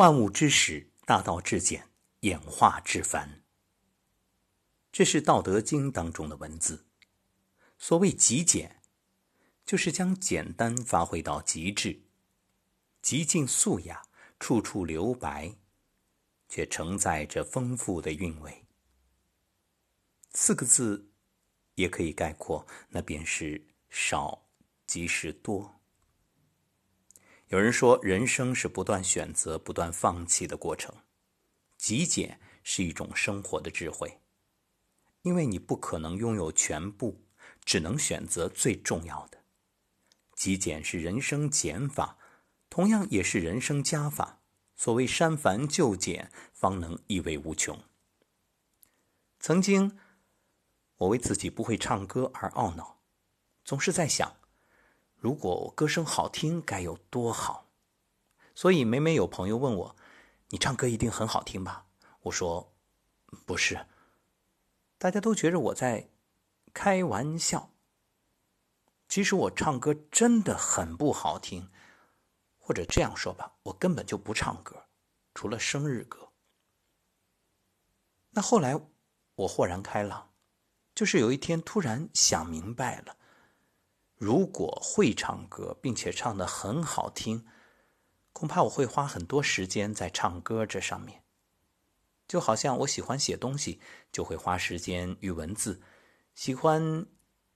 万物之始，大道至简，演化至繁。这是《道德经》当中的文字。所谓极简，就是将简单发挥到极致，极尽素雅，处处留白，却承载着丰富的韵味。四个字，也可以概括，那便是少即是多。有人说，人生是不断选择、不断放弃的过程。极简是一种生活的智慧，因为你不可能拥有全部。只能选择最重要的。极简是人生减法，同样也是人生加法。所谓删繁就简，方能意味无穷。曾经，我为自己不会唱歌而懊恼，总是在想，如果我歌声好听该有多好。所以每每有朋友问我：“你唱歌一定很好听吧？”我说：“不是。”大家都觉着我在。开玩笑。其实我唱歌真的很不好听，或者这样说吧，我根本就不唱歌，除了生日歌。那后来我豁然开朗，就是有一天突然想明白了：如果会唱歌，并且唱得很好听，恐怕我会花很多时间在唱歌这上面。就好像我喜欢写东西，就会花时间与文字。喜欢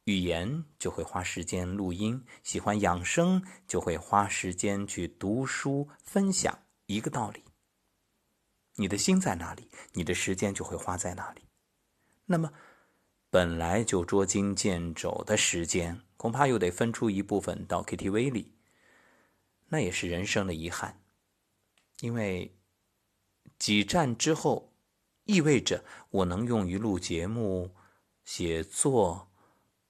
语言就会花时间录音，喜欢养生就会花时间去读书分享。一个道理，你的心在哪里，你的时间就会花在哪里。那么，本来就捉襟见肘的时间，恐怕又得分出一部分到 KTV 里，那也是人生的遗憾。因为几站之后，意味着我能用于录节目。写作，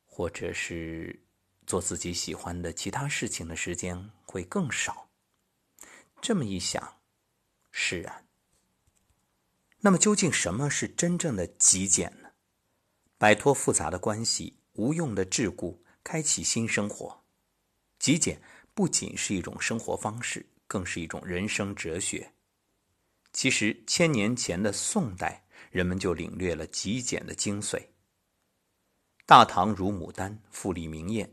或者是做自己喜欢的其他事情的时间会更少。这么一想，释然。那么，究竟什么是真正的极简呢？摆脱复杂的关系、无用的桎梏，开启新生活。极简不仅是一种生活方式，更是一种人生哲学。其实，千年前的宋代，人们就领略了极简的精髓。大唐如牡丹，富丽明艳；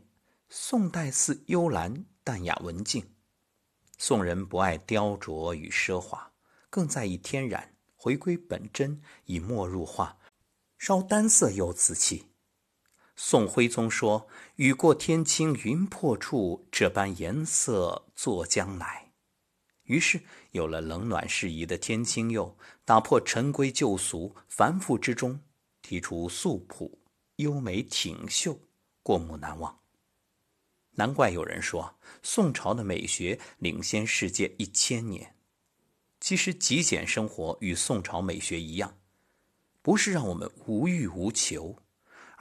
宋代似幽兰，淡雅文静。宋人不爱雕琢与奢华，更在意天然，回归本真，以墨入画，稍单色又瓷器。宋徽宗说：“雨过天青云破处，这般颜色作将来。”于是有了冷暖适宜的天青釉，打破陈规旧俗、繁复之中，提出素朴。优美挺秀，过目难忘。难怪有人说宋朝的美学领先世界一千年。其实极简生活与宋朝美学一样，不是让我们无欲无求，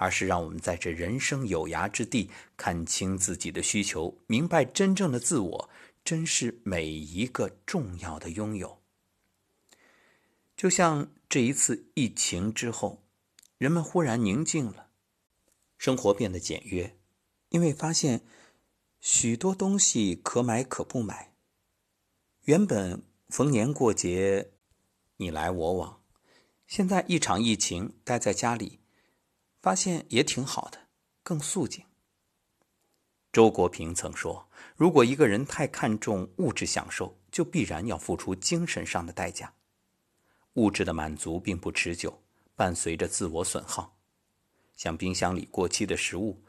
而是让我们在这人生有涯之地看清自己的需求，明白真正的自我，珍视每一个重要的拥有。就像这一次疫情之后，人们忽然宁静了。生活变得简约，因为发现许多东西可买可不买。原本逢年过节你来我往，现在一场疫情，待在家里，发现也挺好的，更肃静。周国平曾说：“如果一个人太看重物质享受，就必然要付出精神上的代价。物质的满足并不持久，伴随着自我损耗。”像冰箱里过期的食物，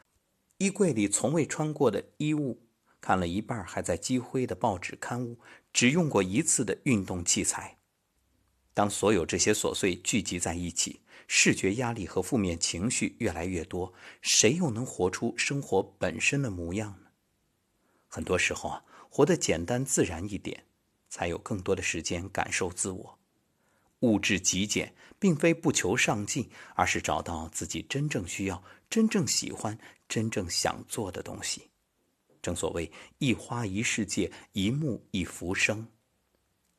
衣柜里从未穿过的衣物，看了一半还在积灰的报纸刊物，只用过一次的运动器材。当所有这些琐碎聚集在一起，视觉压力和负面情绪越来越多，谁又能活出生活本身的模样呢？很多时候啊，活得简单自然一点，才有更多的时间感受自我。物质极简，并非不求上进，而是找到自己真正需要、真正喜欢、真正想做的东西。正所谓“一花一世界，一木一浮生”。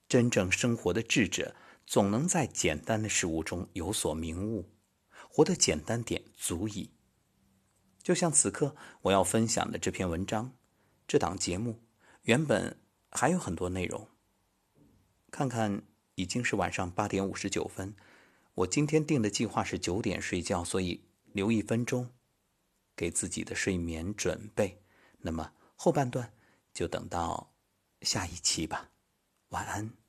真正生活的智者，总能在简单的事物中有所明悟。活得简单点足矣。就像此刻我要分享的这篇文章，这档节目原本还有很多内容。看看已经是晚上八点五十九分，我今天定的计划是九点睡觉，所以留一分钟给自己的睡眠准备。那么后半段就等到下一期吧，晚安。